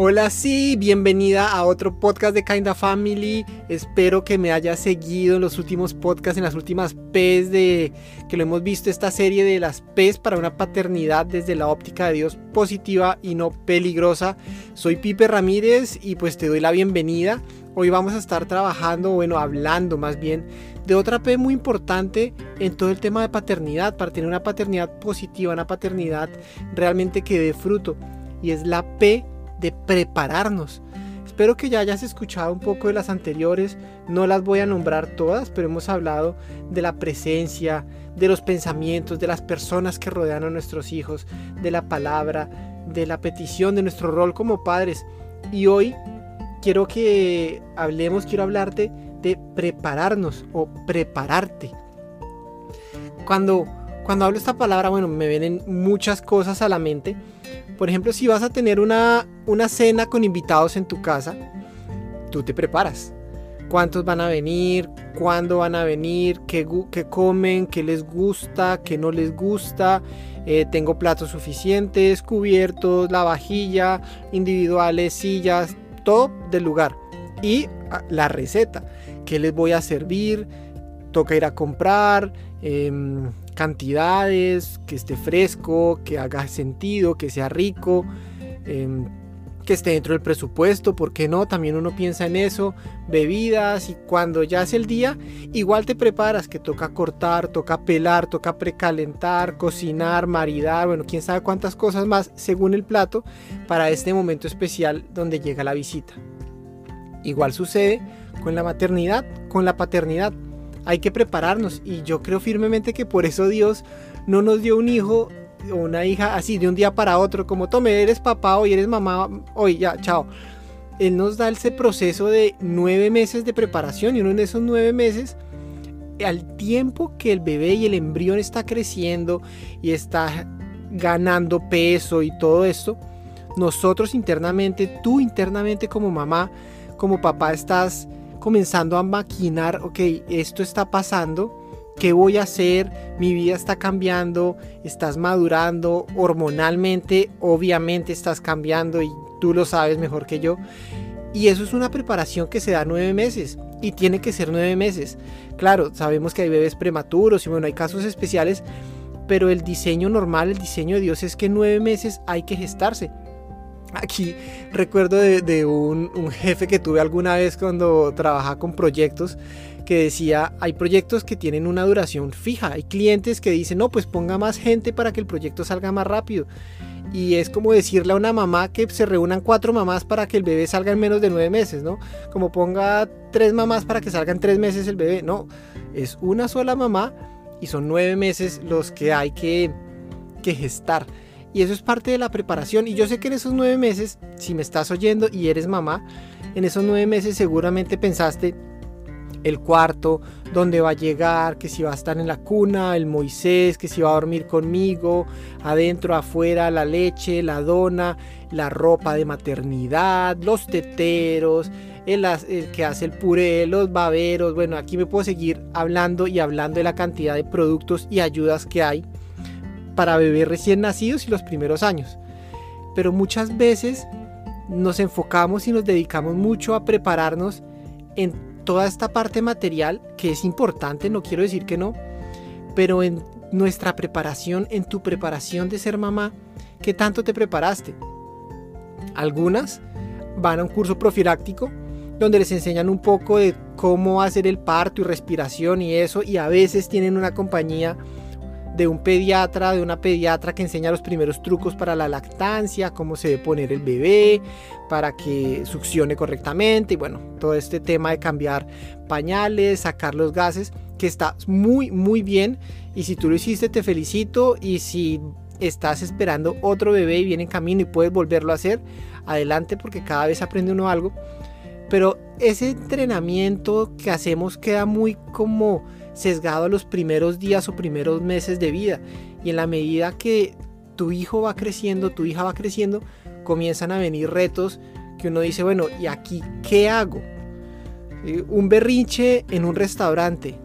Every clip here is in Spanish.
Hola, sí, bienvenida a otro podcast de Kinda Family. Espero que me haya seguido en los últimos podcasts, en las últimas P's de que lo hemos visto, esta serie de las P's para una paternidad desde la óptica de Dios positiva y no peligrosa. Soy Pipe Ramírez y pues te doy la bienvenida. Hoy vamos a estar trabajando, bueno, hablando más bien de otra P muy importante en todo el tema de paternidad, para tener una paternidad positiva, una paternidad realmente que dé fruto. Y es la P de prepararnos. Espero que ya hayas escuchado un poco de las anteriores, no las voy a nombrar todas, pero hemos hablado de la presencia, de los pensamientos, de las personas que rodean a nuestros hijos, de la palabra, de la petición, de nuestro rol como padres. Y hoy quiero que hablemos, quiero hablarte de prepararnos o prepararte. Cuando, cuando hablo esta palabra, bueno, me vienen muchas cosas a la mente por ejemplo, si vas a tener una, una cena con invitados en tu casa, tú te preparas. ¿Cuántos van a venir? ¿Cuándo van a venir? ¿Qué, qué comen? ¿Qué les gusta? ¿Qué no les gusta? Eh, tengo platos suficientes, cubiertos, la vajilla, individuales, sillas, todo del lugar. Y ah, la receta. ¿Qué les voy a servir? Toca ir a comprar. Em, cantidades, que esté fresco, que haga sentido, que sea rico, em, que esté dentro del presupuesto, ¿por qué no? También uno piensa en eso, bebidas y cuando ya es el día, igual te preparas, que toca cortar, toca pelar, toca precalentar, cocinar, maridar, bueno, quién sabe cuántas cosas más según el plato para este momento especial donde llega la visita. Igual sucede con la maternidad, con la paternidad hay que prepararnos y yo creo firmemente que por eso Dios no nos dio un hijo o una hija así de un día para otro, como tome, eres papá hoy, eres mamá hoy, ya, chao. Él nos da ese proceso de nueve meses de preparación y uno en esos nueve meses, al tiempo que el bebé y el embrión está creciendo y está ganando peso y todo esto, nosotros internamente, tú internamente como mamá, como papá, estás comenzando a maquinar, ok, esto está pasando, ¿qué voy a hacer? Mi vida está cambiando, estás madurando hormonalmente, obviamente estás cambiando y tú lo sabes mejor que yo. Y eso es una preparación que se da nueve meses y tiene que ser nueve meses. Claro, sabemos que hay bebés prematuros y bueno, hay casos especiales, pero el diseño normal, el diseño de Dios es que nueve meses hay que gestarse. Aquí recuerdo de, un, jefe que tuve alguna vez cuando trabajaba con proyectos que decía, hay proyectos que tienen una duración fija, hay clientes que dicen, no, pues ponga más gente para que el proyecto salga más rápido. Y es como decirle a una mamá que se reúnan cuatro mamás para que el bebé salga en menos de nueve meses, ¿no? Como ponga tres mamás para que salgan tres meses el bebé, no, es una sola mamá y son nueve meses los que hay que, que gestar. Y eso es parte de la preparación. Y yo sé que en esos nueve meses, si me estás oyendo y eres mamá, en esos nueve meses seguramente pensaste el cuarto, dónde va a llegar, que si va a estar en la cuna, el Moisés, que si va a dormir conmigo, adentro, afuera, la leche, la dona, la ropa de maternidad, los teteros, el, el, que hace el puré, los baberos. Bueno, aquí me puedo seguir hablando y hablando de la cantidad de productos y ayudas que hay para bebés recién nacidos y los primeros años. Pero muchas veces nos enfocamos y nos dedicamos mucho a prepararnos en toda esta parte material, que es importante, no quiero decir que no, pero en nuestra preparación, en tu preparación de ser mamá, ¿qué tanto te preparaste? Algunas van a un curso profiláctico donde les enseñan un poco de cómo hacer el parto y respiración y eso, y a veces tienen una compañía de un pediatra, de una pediatra que enseña los primeros trucos para la lactancia, cómo se debe poner el bebé, para que succione correctamente, y bueno, todo este tema de cambiar pañales, sacar los gases, que está muy, muy bien. Y si tú lo hiciste, te felicito. Y si estás esperando otro bebé y viene en camino y puedes volverlo a hacer, adelante porque cada vez aprende uno algo. Pero ese entrenamiento que hacemos queda muy como sesgado a los primeros días o primeros meses de vida. Y en la medida que tu hijo va creciendo, tu hija va creciendo, comienzan a venir retos que uno dice, bueno, ¿y aquí qué hago? Eh, un berrinche en un restaurante,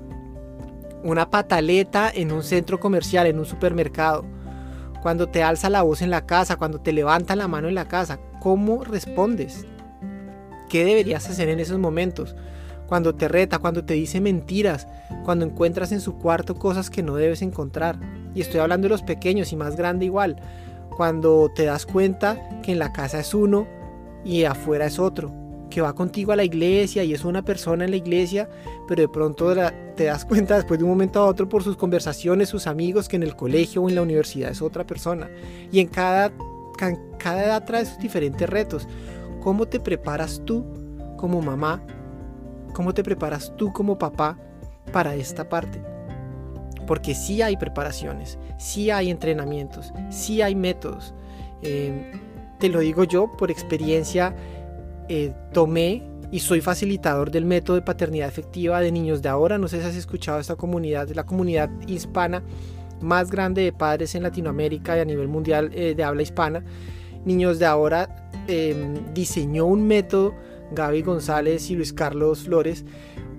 una pataleta en un centro comercial, en un supermercado, cuando te alza la voz en la casa, cuando te levanta la mano en la casa, ¿cómo respondes? ¿Qué deberías hacer en esos momentos? Cuando te reta, cuando te dice mentiras, cuando encuentras en su cuarto cosas que no debes encontrar. Y estoy hablando de los pequeños y más grande igual. Cuando te das cuenta que en la casa es uno y afuera es otro que va contigo a la iglesia y es una persona en la iglesia, pero de pronto te das cuenta después de un momento a otro por sus conversaciones, sus amigos, que en el colegio o en la universidad es otra persona. Y en cada, cada edad trae sus diferentes retos. ¿Cómo te preparas tú como mamá? ¿Cómo te preparas tú como papá para esta parte? Porque sí hay preparaciones, sí hay entrenamientos, sí hay métodos. Eh, te lo digo yo por experiencia eh, tomé y soy facilitador del método de paternidad efectiva de niños de ahora. No sé si has escuchado esta comunidad, la comunidad hispana más grande de padres en Latinoamérica y a nivel mundial eh, de habla hispana. Niños de ahora em, diseñó un método, Gaby González y Luis Carlos Flores,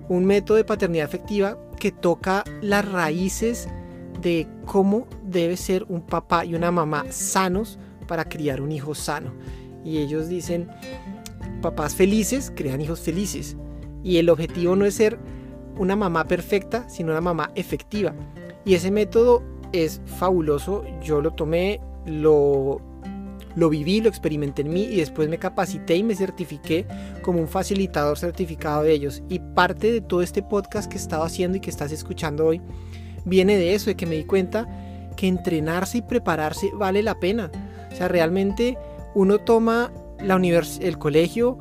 un método de paternidad efectiva que toca las raíces de cómo debe ser un papá y una mamá sanos para criar un hijo sano. Y ellos dicen, papás felices crean hijos felices. Y el objetivo no es ser una mamá perfecta, sino una mamá efectiva. Y ese método es fabuloso. Yo lo tomé, lo, lo viví, lo experimenté en mí y después me capacité y me certifiqué como un facilitador certificado de ellos. Y parte de todo este podcast que he estado haciendo y que estás escuchando hoy viene de eso, de que me di cuenta que entrenarse y prepararse vale la pena. O sea, realmente uno toma la el colegio,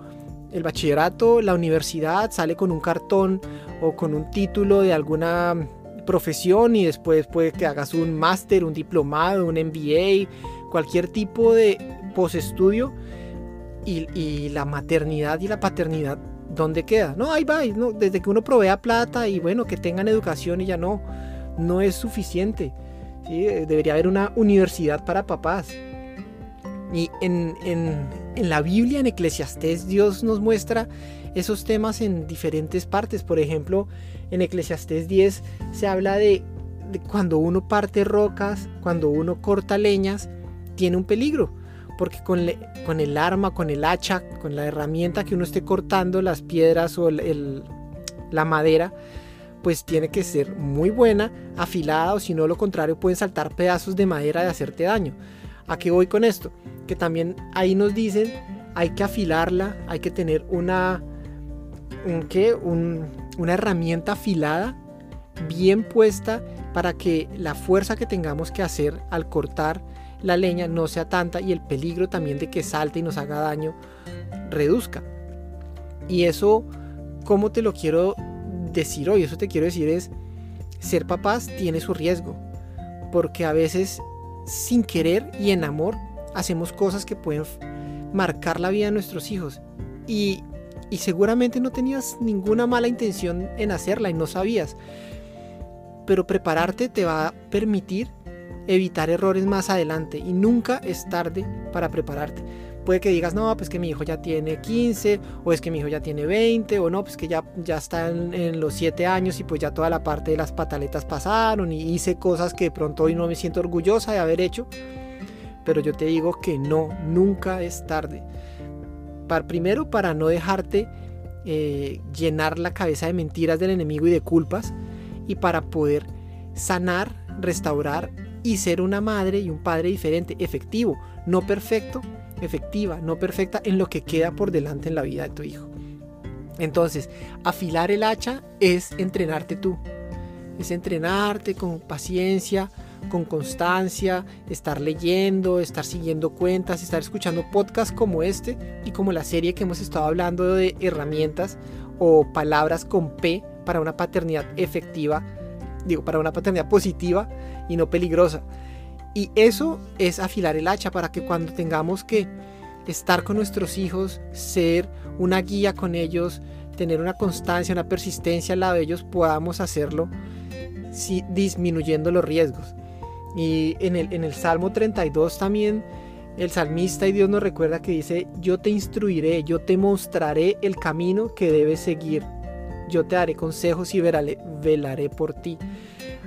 el bachillerato, la universidad, sale con un cartón o con un título de alguna profesión y después puede que hagas un máster, un diplomado, un MBA, cualquier tipo de postestudio y, y la maternidad y la paternidad, ¿dónde queda? No, ahí va, desde que uno provea plata y bueno, que tengan educación y ya no, no es suficiente. Debería haber una universidad para papás. Y en, la Biblia, en Eclesiastés, Dios nos muestra esos temas en diferentes partes. Por ejemplo, en Eclesiastés 10 se habla de, cuando uno parte rocas, cuando uno corta leñas, tiene un peligro. Porque con, el arma, con el hacha, con la herramienta que uno esté cortando las piedras o la madera, pues tiene que ser muy buena, afilada o si no lo contrario pueden saltar pedazos de madera y hacerte daño. ¿A qué voy con esto? Que también ahí nos dicen, hay que afilarla, hay que tener una, una herramienta afilada, bien puesta, para que la fuerza que tengamos que hacer al cortar la leña no sea tanta y el peligro también de que salte y nos haga daño reduzca. Y eso, ¿cómo te lo quiero decir hoy? Eso te quiero decir es, ser papás tiene su riesgo, porque a veces sin querer y en amor hacemos cosas que pueden marcar la vida de nuestros hijos. Y, seguramente no tenías ninguna mala intención en hacerla y no sabías. Pero prepararte te va a permitir evitar errores más adelante y nunca es tarde para prepararte. Puede que digas, no, pues que mi hijo ya tiene 15, o es que mi hijo ya tiene 20, o no, pues que ya, ya está en, los 7 años y pues ya toda la parte de las pataletas pasaron y hice cosas que de pronto hoy no me siento orgullosa de haber hecho. Pero yo te digo que no, nunca es tarde. Para, primero, para no dejarte eh, llenar la cabeza de mentiras del enemigo y de culpas, y para poder sanar, restaurar y ser una madre y un padre diferente, efectivo, no perfecto, efectiva, no perfecta en lo que queda por delante en la vida de tu hijo. Entonces, afilar el hacha es entrenarte tú. Es entrenarte con paciencia, con constancia, estar leyendo, estar siguiendo cuentas, estar escuchando podcasts como este y como la serie que hemos estado hablando de herramientas o palabras con P para una paternidad efectiva, digo, para una paternidad positiva y no peligrosa. Y eso es afilar el hacha para que cuando tengamos que estar con nuestros hijos, ser una guía con ellos, tener una constancia, una persistencia al lado de ellos, podamos hacerlo disminuyendo los riesgos. Y en el, en el Salmo 32 también el salmista y Dios nos recuerda que dice, yo te instruiré, yo te mostraré el camino que debes seguir, yo te daré consejos y velaré por ti.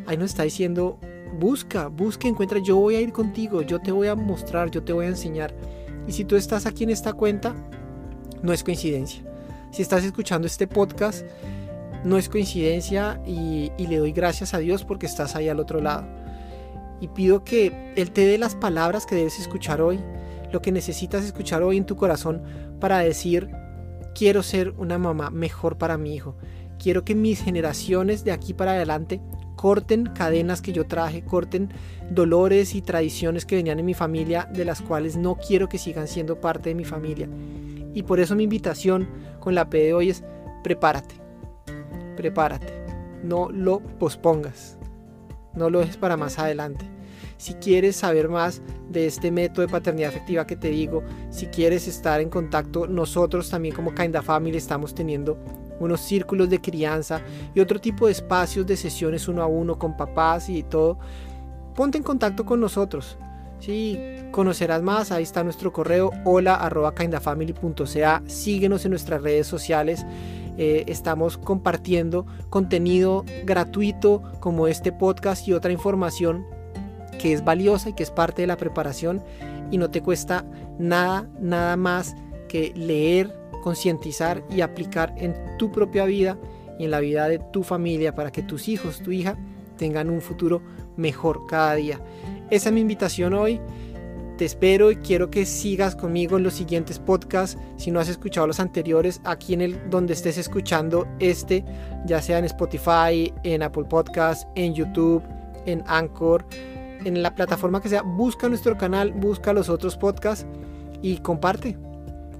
Ahí nos está diciendo, busca, busca, encuentra, yo voy a ir contigo, yo te voy a mostrar, yo te voy a enseñar. Y si tú estás aquí en esta cuenta, no es coincidencia. Si estás escuchando este podcast, no es coincidencia y, le doy gracias a Dios porque estás ahí al otro lado. Y pido que Él te dé las palabras que debes escuchar hoy, lo que necesitas escuchar hoy en tu corazón para decir, quiero ser una mamá mejor para mi hijo. Quiero que mis generaciones de aquí para adelante corten cadenas que yo traje, corten dolores y tradiciones que venían en mi familia, de las cuales no quiero que sigan siendo parte de mi familia. Y por eso mi invitación con la P de hoy es prepárate, prepárate, no lo pospongas, no lo dejes para más adelante. Si quieres saber más de este método de paternidad afectiva que te digo, si quieres estar en contacto, nosotros también como Kinda Family estamos teniendo unos círculos de crianza y otro tipo de espacios de sesiones uno a uno con papás y todo, ponte en contacto con nosotros. Si conocerás más, ahí está nuestro correo hola arroba. Síguenos en nuestras redes sociales. Eh, estamos compartiendo contenido gratuito como este podcast y otra información que es valiosa y que es parte de la preparación y no te cuesta nada, nada más que leer concientizar y aplicar en tu propia vida y en la vida de tu familia para que tus hijos, tu hija, tengan un futuro mejor cada día. Esa es mi invitación hoy. Te espero y quiero que sigas conmigo en los siguientes podcasts. Si no has escuchado los anteriores, aquí en el donde estés escuchando este, ya sea en Spotify, en Apple Podcasts, en YouTube, en Anchor, en la plataforma que sea, busca nuestro canal, busca los otros podcasts y comparte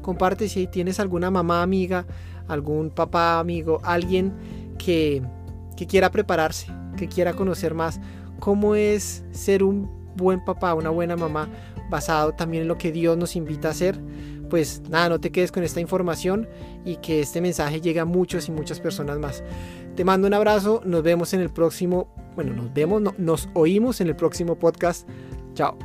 comparte si tienes alguna mamá amiga, algún papá amigo, alguien que, quiera prepararse, que quiera conocer más cómo es ser un buen papá, una buena mamá, basado también en lo que Dios nos invita a hacer. Pues nada, no te quedes con esta información y que este mensaje llegue a muchos y muchas personas más. Te mando un abrazo, nos vemos en el próximo, bueno, nos vemos, nos oímos en el próximo podcast. Chao.